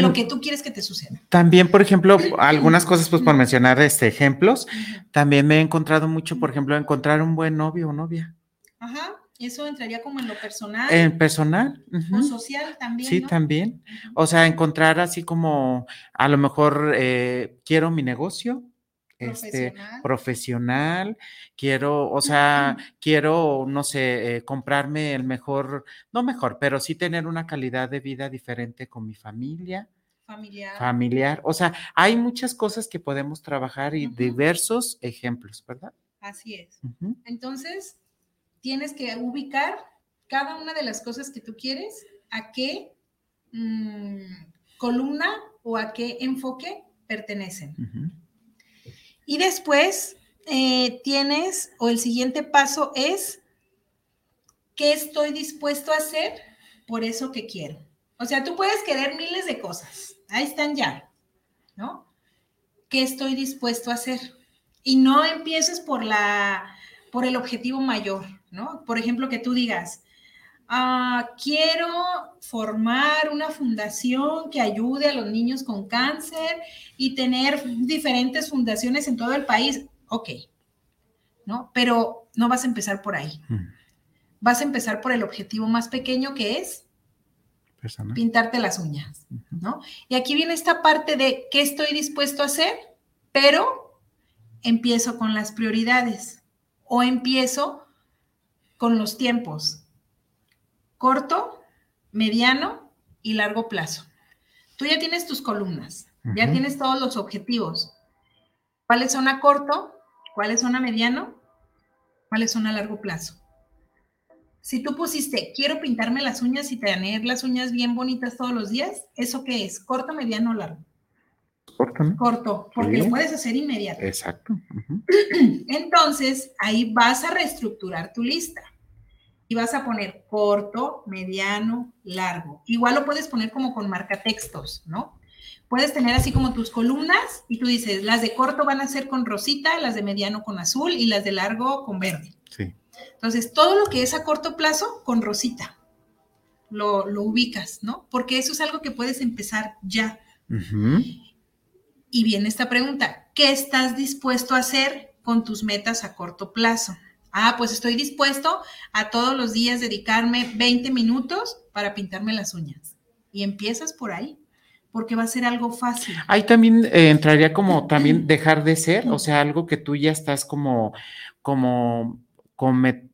lo que tú quieres que te suceda. También, por ejemplo, algunas cosas, pues por mencionar este, ejemplos, también me he encontrado mucho, por ejemplo, encontrar un buen novio o novia. Ajá, eso entraría como en lo personal. En personal. O social también. Sí, también. O sea, encontrar así como, a lo mejor, eh, quiero mi negocio, este, profesional. quiero, o sea, quiero, no sé, eh, comprarme el mejor, no mejor, pero sí tener una calidad de vida diferente con mi familia. Familiar. Familiar. O sea, hay muchas cosas que podemos trabajar y diversos ejemplos, ¿verdad? Así es. Entonces, tienes que ubicar cada una de las cosas que tú quieres, a qué mm, columna o a qué enfoque pertenecen. Y después eh, tienes, o el siguiente paso es, ¿qué estoy dispuesto a hacer por eso que quiero? O sea, tú puedes querer miles de cosas, ahí están ya, ¿no? ¿Qué estoy dispuesto a hacer? Y no empieces por la, por el objetivo mayor, ¿no? Por ejemplo, que tú digas, ah, quiero formar una fundación que ayude a los niños con cáncer y tener diferentes fundaciones en todo el país. Ok, ¿no? Pero no vas a empezar por ahí. Mm. Vas a empezar por el objetivo más pequeño que es pintarte las uñas, ¿no? Y aquí viene esta parte de qué estoy dispuesto a hacer, pero empiezo con las prioridades o empiezo con los tiempos corto, mediano y largo plazo. Tú ya tienes tus columnas, ya tienes todos los objetivos. ¿Cuáles son a corto? ¿Cuáles son a mediano? ¿Cuáles son a largo plazo? Si tú pusiste, quiero pintarme las uñas y tener las uñas bien bonitas todos los días, ¿eso qué es? ¿Corto, mediano o largo? Corto. Corto, porque lo puedes hacer inmediato. Exacto. Entonces, ahí vas a reestructurar tu lista y vas a poner corto, mediano, largo. Igual lo puedes poner como con marca textos, ¿no? Puedes tener así como tus columnas y tú dices, las de corto van a ser con rosita, las de mediano con azul y las de largo con verde. Sí. Entonces, todo lo que es a corto plazo con rosita, lo, ubicas, ¿no? Porque eso es algo que puedes empezar ya. Y viene esta pregunta, ¿qué estás dispuesto a hacer con tus metas a corto plazo? Ah, pues estoy dispuesto a todos los días dedicarme 20 minutos para pintarme las uñas. Y empiezas por ahí, porque va a ser algo fácil. Ahí también eh, entraría como también dejar de ser, o sea, algo que tú ya estás como, como,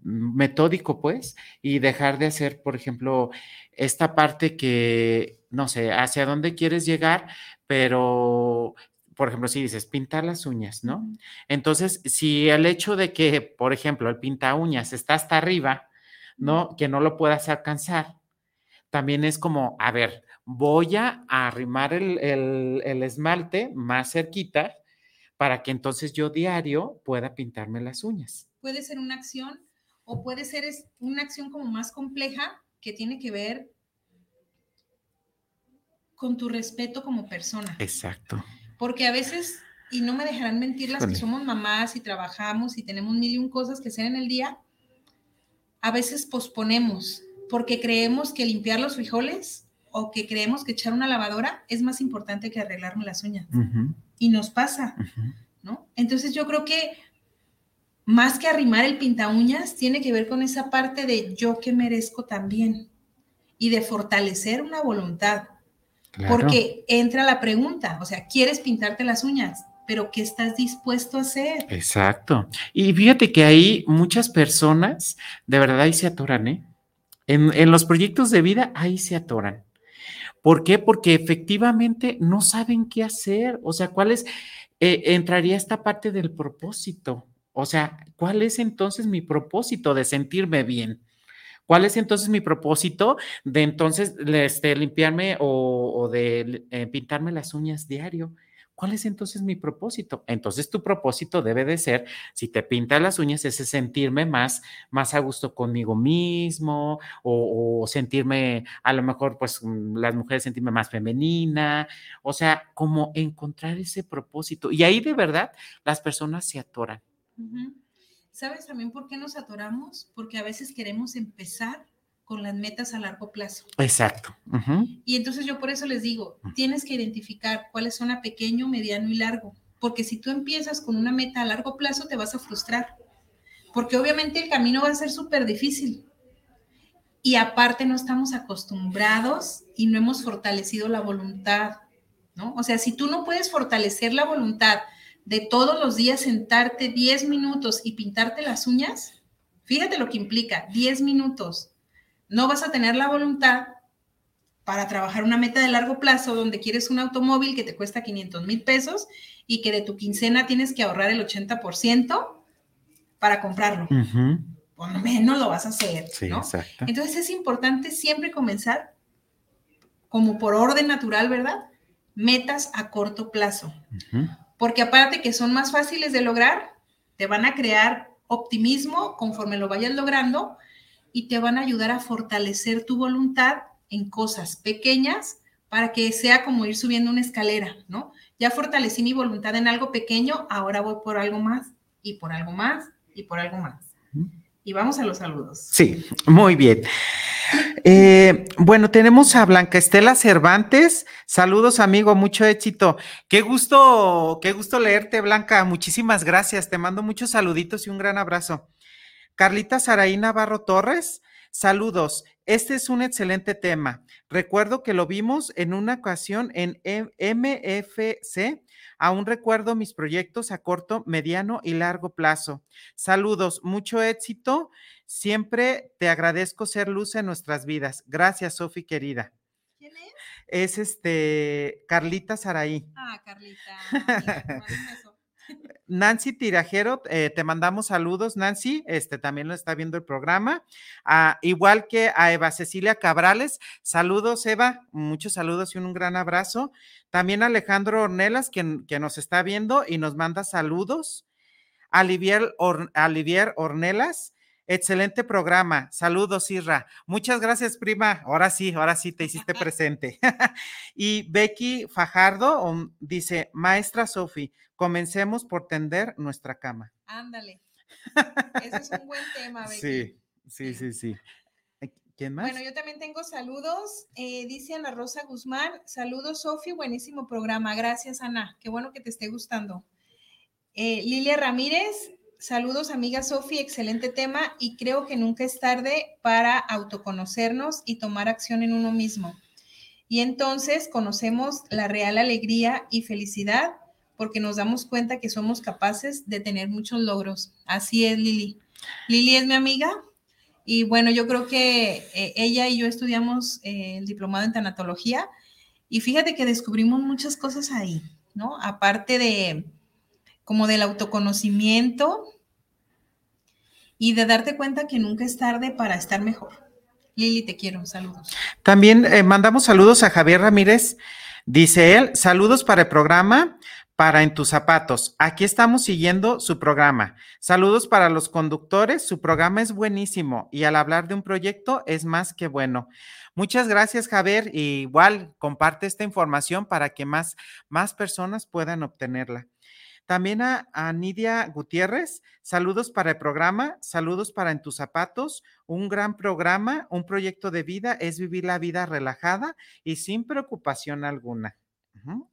metódico, pues, y dejar de hacer, por ejemplo, esta parte que, no sé, hacia dónde quieres llegar, pero por ejemplo, si dices pintar las uñas, ¿no? Entonces, si el hecho de que, por ejemplo, el pinta uñas está hasta arriba, ¿no? Que no lo puedas alcanzar, también es como, a ver, voy a arrimar el, esmalte más cerquita para que entonces yo diario pueda pintarme las uñas. Puede ser una acción o puede ser una acción como más compleja que tiene que ver con tu respeto como persona. Exacto. Porque a veces, y no me dejarán mentir las que somos mamás y trabajamos y tenemos mil y un cosas que hacer en el día, a veces posponemos porque creemos que limpiar los frijoles o que creemos que echar una lavadora es más importante que arreglarme las uñas. Y nos pasa, ¿no? Entonces yo creo que más que arrimar el pinta uñas, tiene que ver con esa parte de yo que merezco también y de fortalecer una voluntad. Porque entra la pregunta, o sea, ¿quieres pintarte las uñas? Pero ¿qué estás dispuesto a hacer? Exacto. Y fíjate que ahí muchas personas, de verdad, ahí se atoran, ¿eh? En, los proyectos de vida, ahí se atoran. ¿Por qué? Porque efectivamente no saben qué hacer. O sea, ¿cuál es? Eh, entraría esta parte del propósito. O sea, ¿cuál es entonces mi propósito de sentirme bien? ¿Cuál es entonces mi propósito de entonces este, limpiarme o, de eh, pintarme las uñas diario? ¿Cuál es entonces mi propósito? Entonces tu propósito debe de ser, si te pintas las uñas, ese sentirme más, más a gusto conmigo mismo o, sentirme, a lo mejor, pues mm, las mujeres sentirme más femenina, o sea, como encontrar ese propósito. Y ahí de verdad las personas se atoran. ¿Sabes también por qué nos atoramos? Porque a veces queremos empezar con las metas a largo plazo. Exacto. Y entonces yo por eso les digo, tienes que identificar cuáles son a pequeño, mediano y largo, porque si tú empiezas con una meta a largo plazo te vas a frustrar, porque obviamente el camino va a ser súper difícil. Y aparte no estamos acostumbrados y no hemos fortalecido la voluntad, ¿no? O sea, si tú no puedes fortalecer la voluntad de todos los días sentarte 10 minutos y pintarte las uñas, fíjate lo que implica, 10 minutos. No vas a tener la voluntad para trabajar una meta de largo plazo donde quieres un automóvil que te cuesta 500 mil pesos y que de tu quincena tienes que ahorrar el 80% para comprarlo. Por lo menos lo vas a hacer. ¿no? Entonces es importante siempre comenzar como por orden natural, ¿verdad? Metas a corto plazo porque aparte que son más fáciles de lograr, te van a crear optimismo conforme lo vayas logrando y te van a ayudar a fortalecer tu voluntad en cosas pequeñas para que sea como ir subiendo una escalera, ¿no? Ya fortalecí mi voluntad en algo pequeño, ahora voy por algo más y por algo más y por algo más. Y vamos a los saludos. Sí, muy bien. Eh, bueno, tenemos a Blanca Estela Cervantes. Saludos, amigo, mucho éxito. Qué gusto, qué gusto leerte, Blanca. Muchísimas gracias. Te mando muchos saluditos y un gran abrazo. Carlita Saraí Navarro Torres. Saludos. Este es un excelente tema. Recuerdo que lo vimos en una ocasión en MFC. Aún recuerdo mis proyectos a corto, mediano y largo plazo. Saludos, mucho éxito. Siempre te agradezco ser luz en nuestras vidas. Gracias, Sofi, querida. ¿Quién es? Es este Carlita Saraí. Ah, Carlita. Nancy Tirajero, eh, te mandamos saludos, Nancy, este también lo está viendo el programa, ah, igual que a Eva Cecilia Cabrales, saludos Eva, muchos saludos y un, gran abrazo. También Alejandro Ornelas, que, nos está viendo y nos manda saludos. Olivier Ornelas, Excelente programa. Saludos, Isra. Muchas gracias, prima. Ahora sí, ahora sí te hiciste presente. y Becky Fajardo um, dice, maestra Sofi, comencemos por tender nuestra cama. Ándale. Ese es un buen tema, Becky. Sí, sí, sí, sí. ¿Quién más? Bueno, yo también tengo saludos. Eh, dice Ana Rosa Guzmán, saludos, Sofi, buenísimo programa. Gracias, Ana. Qué bueno que te esté gustando. Eh, Lilia Ramírez, Saludos, amiga Sofi, excelente tema y creo que nunca es tarde para autoconocernos y tomar acción en uno mismo. Y entonces conocemos la real alegría y felicidad porque nos damos cuenta que somos capaces de tener muchos logros. Así es, Lili. Lili es mi amiga y bueno, yo creo que eh, ella y yo estudiamos eh, el diplomado en tanatología y fíjate que descubrimos muchas cosas ahí, ¿no? Aparte de como del autoconocimiento y de darte cuenta que nunca es tarde para estar mejor. Lili, te quiero, saludos. También eh, mandamos saludos a Javier Ramírez. Dice él, saludos para el programa para En tus zapatos. Aquí estamos siguiendo su programa. Saludos para los conductores. Su programa es buenísimo y al hablar de un proyecto es más que bueno. Muchas gracias, Javier. igual comparte esta información para que más, más personas puedan obtenerla. También a, Nidia Gutiérrez, saludos para el programa, saludos para En tus zapatos, un gran programa, un proyecto de vida es vivir la vida relajada y sin preocupación alguna.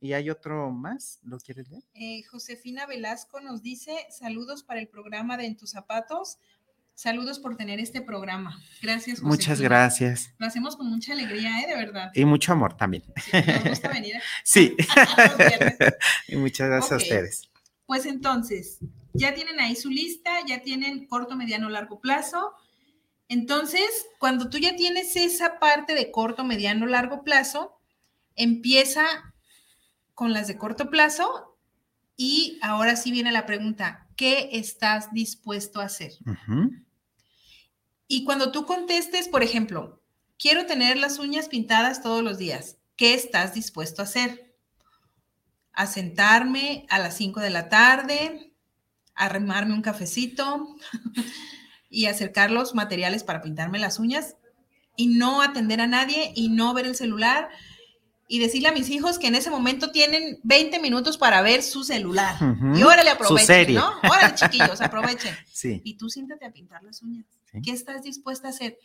¿Y hay otro más? ¿Lo quieres leer? Eh, Josefina Velasco nos dice, saludos para el programa de En tus zapatos, Saludos por tener este programa. Gracias. Josefina. Muchas gracias. Lo hacemos con mucha alegría, ¿eh? De verdad. Y mucho amor también. Sí, nos gusta venir. sí. y muchas gracias a ustedes. Pues entonces, ya tienen ahí su lista, ya tienen corto, mediano, largo plazo. Entonces, cuando tú ya tienes esa parte de corto, mediano, largo plazo, empieza con las de corto plazo y ahora sí viene la pregunta, ¿qué estás dispuesto a hacer? Y cuando tú contestes, por ejemplo, quiero tener las uñas pintadas todos los días, ¿qué estás dispuesto a hacer? A sentarme a las 5 de la tarde, a remarme un cafecito y acercar los materiales para pintarme las uñas y no atender a nadie y no ver el celular y decirle a mis hijos que en ese momento tienen 20 minutos para ver su celular. Y órale, aprovechen, ¿no? Órale, chiquillos, aprovechen. Sí. Y tú siéntate a pintar las uñas. ¿Qué estás dispuesta a hacer?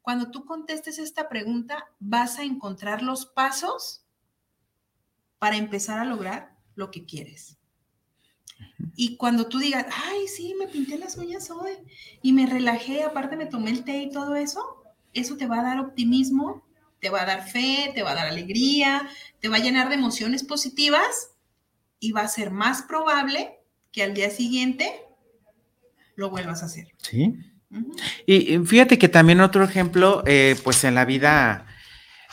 Cuando tú contestes esta pregunta, vas a encontrar los pasos para empezar a lograr lo que quieres. Y cuando tú digas, ay, sí, me pinté las uñas hoy y me relajé, aparte me tomé el té y todo eso, eso te va a dar optimismo, te va a dar fe, te va a dar alegría, te va a llenar de emociones positivas y va a ser más probable que al día siguiente lo vuelvas a hacer. Sí. Y fíjate que también otro ejemplo, eh, pues en la vida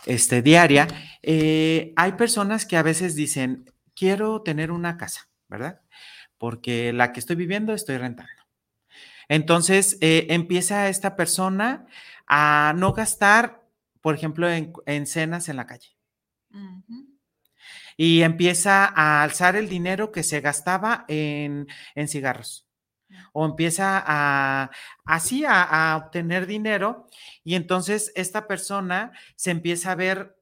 este, diaria, eh, hay personas que a veces dicen, quiero tener una casa, ¿verdad? Porque la que estoy viviendo estoy rentando. Entonces, eh, empieza esta persona a no gastar, por ejemplo, en, cenas en la calle. Y empieza a alzar el dinero que se gastaba en, cigarros. O empieza a así a obtener dinero y entonces esta persona se empieza a ver,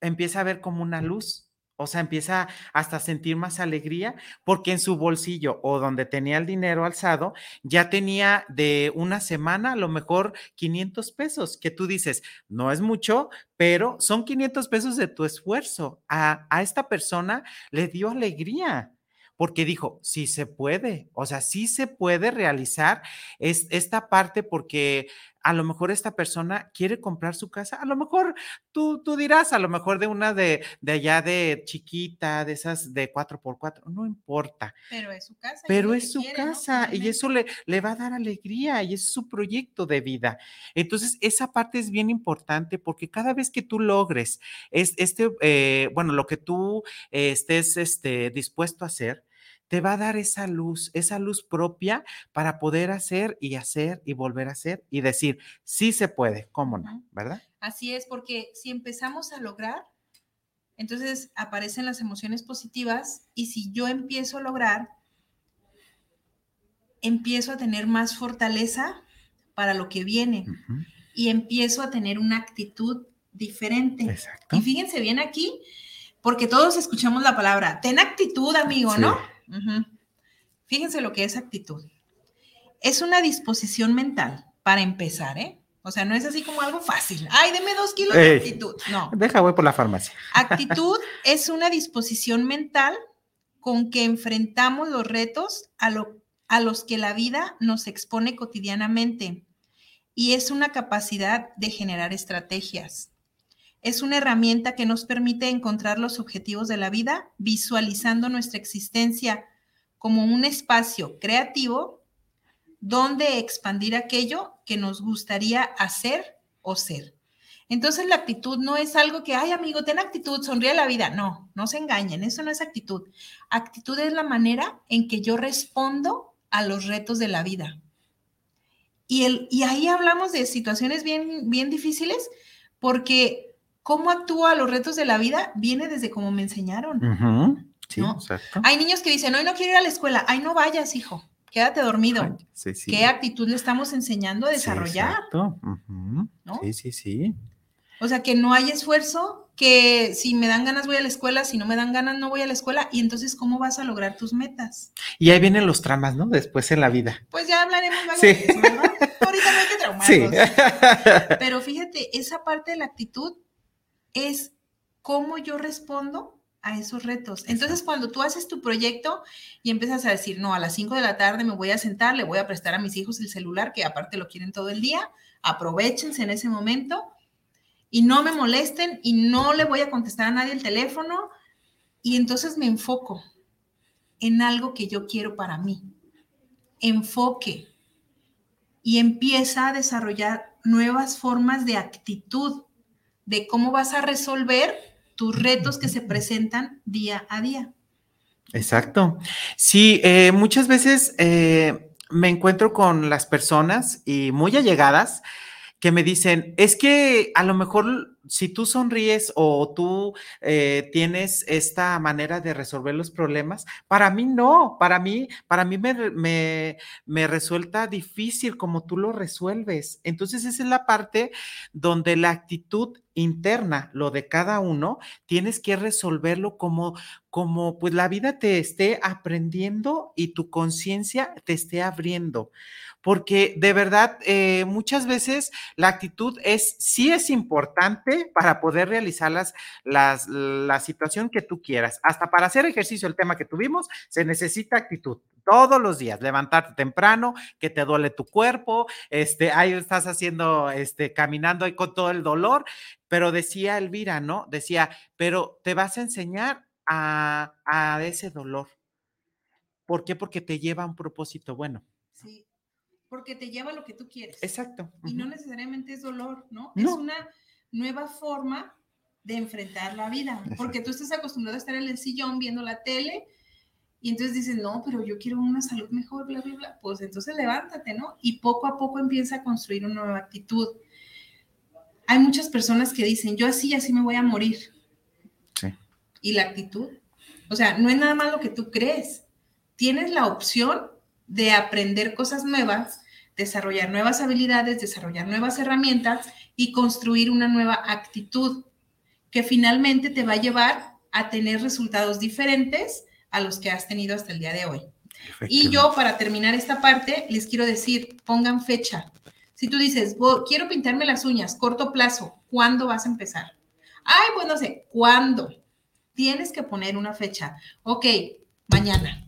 empieza a ver como una luz O sea, empieza hasta a sentir más alegría porque en su bolsillo o donde tenía el dinero alzado, ya tenía de una semana a lo mejor 500 pesos, que tú dices, no es mucho, pero son 500 pesos de tu esfuerzo. A, a esta persona le dio alegría porque dijo, sí se puede, o sea, sí se puede realizar es, esta parte porque a lo mejor esta persona quiere comprar su casa, a lo mejor tú, tú dirás, a lo mejor de una de, de allá de chiquita, de esas de 4x4, no importa. Pero es su casa. Pero es su casa y eso le, le va a dar alegría y es su proyecto de vida. Entonces, esa parte es bien importante porque cada vez que tú logres es, este, eh, bueno, lo que tú eh, estés este, dispuesto a hacer, te va a dar esa luz, esa luz propia para poder hacer y hacer y volver a hacer y decir, sí se puede, ¿cómo no? ¿Verdad? Así es, porque si empezamos a lograr, entonces aparecen las emociones positivas y si yo empiezo a lograr, empiezo a tener más fortaleza para lo que viene y empiezo a tener una actitud diferente. Exacto. Y fíjense bien aquí, porque todos escuchamos la palabra, ten actitud, amigo, ¿no? Fíjense lo que es actitud. Es una disposición mental, para empezar, ¿eh? O sea, no es así como algo fácil. Ay, deme dos kilos de actitud. No. Deja, voy por la farmacia. Actitud es una disposición mental con que enfrentamos los retos a, lo, a los que la vida nos expone cotidianamente. Y es una capacidad de generar estrategias. Es una herramienta que nos permite encontrar los objetivos de la vida visualizando nuestra existencia como un espacio creativo donde expandir aquello que nos gustaría hacer o ser. Entonces la actitud no es algo que, ay amigo, ten actitud, sonríe a la vida. No, no se engañen, eso no es actitud. Actitud es la manera en que yo respondo a los retos de la vida. Y, el, y ahí hablamos de situaciones bien, bien difíciles porque cómo actúo a los retos de la vida viene desde cómo me enseñaron. Sí, exacto. Hay niños que dicen, hoy no quiero ir a la escuela. Ay, no vayas, hijo. Quédate dormido. ¿Qué actitud le estamos enseñando a desarrollar? exacto. Sí, sí, sí. O sea, que no hay esfuerzo, que si me dan ganas voy a la escuela, si no me dan ganas no voy a la escuela, y entonces, ¿cómo vas a lograr tus metas? Y ahí vienen los tramas, ¿no? Después en la vida. Pues ya hablaremos más de eso, ¿verdad? Ahorita no hay que traumarnos. Sí. Pero fíjate, esa parte de la actitud es cómo yo respondo a esos retos. Entonces, cuando tú haces tu proyecto y empiezas a decir, no, a las 5 de la tarde me voy a sentar, le voy a prestar a mis hijos el celular, que aparte lo quieren todo el día, aprovechense en ese momento y no me molesten y no le voy a contestar a nadie el teléfono y entonces me enfoco en algo que yo quiero para mí. Enfoque y empieza a desarrollar nuevas formas de actitud de cómo vas a resolver tus retos que se presentan día a día. Exacto. Sí, eh, muchas veces eh, me encuentro con las personas y muy allegadas que me dicen, es que a lo mejor si tú sonríes o tú eh, tienes esta manera de resolver los problemas, para mí no, para mí, para mí me, me, resulta difícil como tú lo resuelves. Entonces esa es la parte donde la actitud interna, lo de cada uno, tienes que resolverlo como, como pues la vida te esté aprendiendo y tu conciencia te esté abriendo porque de verdad eh, muchas veces la actitud es, sí es importante para poder realizar las, la situación que tú quieras. Hasta para hacer ejercicio, el tema que tuvimos, se necesita actitud todos los días, levantarte temprano, que te duele tu cuerpo, este, ahí estás haciendo, este, caminando ahí con todo el dolor, pero decía Elvira, ¿no? Decía, pero te vas a enseñar a, a ese dolor. ¿Por qué? Porque te lleva a un propósito bueno. Sí porque te lleva a lo que tú quieres. Exacto. Y no necesariamente es dolor, ¿no? Es una nueva forma de enfrentar la vida, porque tú estás acostumbrado a estar en el sillón viendo la tele y entonces dices, no, pero yo quiero una salud mejor, bla, bla, bla. Pues entonces levántate, ¿no? Y poco a poco empieza a construir una nueva actitud. Hay muchas personas que dicen, yo así, así me voy a morir. Sí. ¿Y la actitud? O sea, no es nada más lo que tú crees. Tienes la opción de aprender cosas nuevas, desarrollar nuevas habilidades, desarrollar nuevas herramientas y construir una nueva actitud que finalmente te va a llevar a tener resultados diferentes a los que has tenido hasta el día de hoy. Y yo, para terminar esta parte, les quiero decir, pongan fecha. Si tú dices, quiero pintarme las uñas, corto plazo, ¿cuándo vas a empezar? Ay, pues no sé, ¿cuándo? Tienes que poner una fecha. Ok, mañana.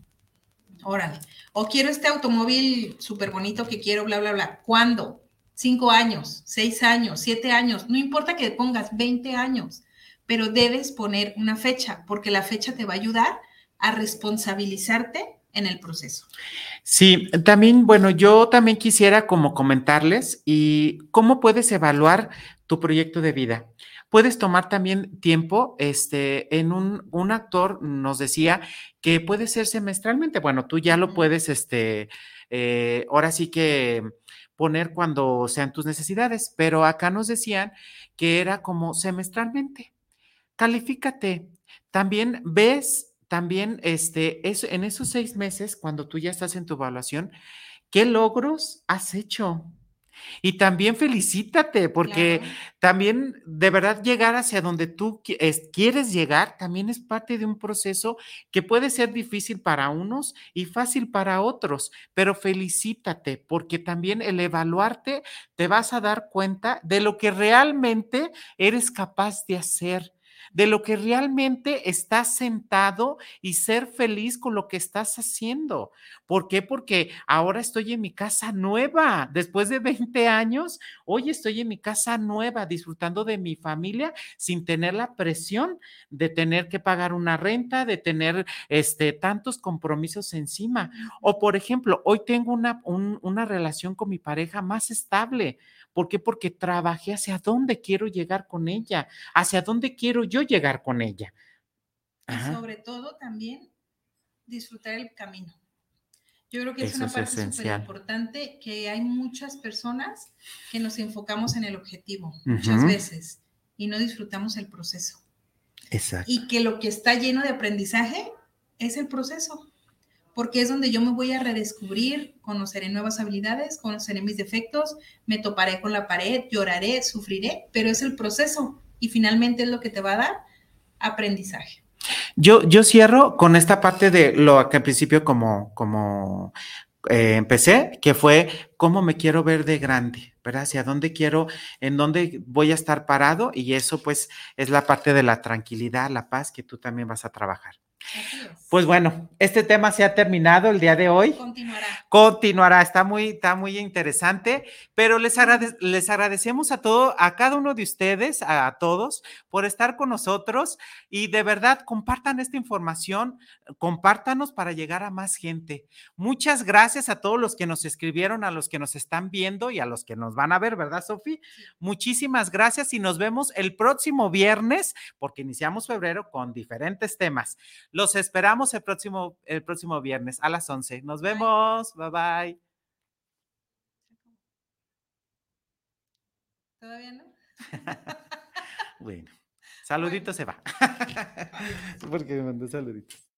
Órale. O quiero este automóvil súper bonito que quiero, bla, bla, bla. ¿Cuándo? Cinco años, seis años, siete años. No importa que pongas 20 años, pero debes poner una fecha, porque la fecha te va a ayudar a responsabilizarte en el proceso. Sí, también, bueno, yo también quisiera como comentarles y cómo puedes evaluar tu proyecto de vida. Puedes tomar también tiempo, este, en un, un actor nos decía que puede ser semestralmente. Bueno, tú ya lo puedes, este, eh, ahora sí que poner cuando sean tus necesidades, pero acá nos decían que era como semestralmente. Califícate. También ves, también, este, en esos seis meses, cuando tú ya estás en tu evaluación, ¿qué logros has hecho? Y también felicítate, porque también de verdad llegar hacia donde tú quieres llegar también es parte de un proceso que puede ser difícil para unos y fácil para otros, pero felicítate, porque también el evaluarte te vas a dar cuenta de lo que realmente eres capaz de hacer de lo que realmente estás sentado y ser feliz con lo que estás haciendo. ¿Por qué? Porque ahora estoy en mi casa nueva. Después de 20 años, hoy estoy en mi casa nueva, disfrutando de mi familia sin tener la presión de tener que pagar una renta, de tener este, tantos compromisos encima. O, por ejemplo, hoy tengo una, una relación con mi pareja más estable ¿Por qué? Porque trabajé hacia dónde quiero llegar con ella, hacia dónde quiero yo llegar con ella. Y sobre todo también disfrutar el camino. Yo creo que es una parte súper importante que hay muchas personas que nos enfocamos en el objetivo muchas veces y no disfrutamos el proceso. Exacto. Y que lo que está lleno de aprendizaje es el proceso porque es donde yo me voy a redescubrir, conoceré nuevas habilidades, conoceré mis defectos, me toparé con la pared, lloraré, sufriré, pero es el proceso y finalmente es lo que te va a dar aprendizaje. Yo, yo cierro con esta parte de lo que al principio como, como eh, empecé, que fue cómo me quiero ver de grande, ¿verdad? Hacia dónde quiero, en dónde voy a estar parado y eso pues es la parte de la tranquilidad, la paz que tú también vas a trabajar. Pues bueno, este tema se ha terminado el día de hoy. Continuará. Continuará, está muy, está muy interesante, pero les, les agradecemos a todo, a cada uno de ustedes, a, todos, por estar con nosotros y de verdad compartan esta información, compártanos para llegar a más gente. Muchas gracias a todos los que nos escribieron, a los que nos están viendo y a los que nos van a ver, ¿verdad, Sofi? Muchísimas gracias y nos vemos el próximo viernes, porque iniciamos febrero con diferentes temas. Los esperamos el próximo, el próximo viernes a las 11. Nos vemos. Bye bye. ¿Todavía no? bueno, saludito se va. Porque me mandó saluditos.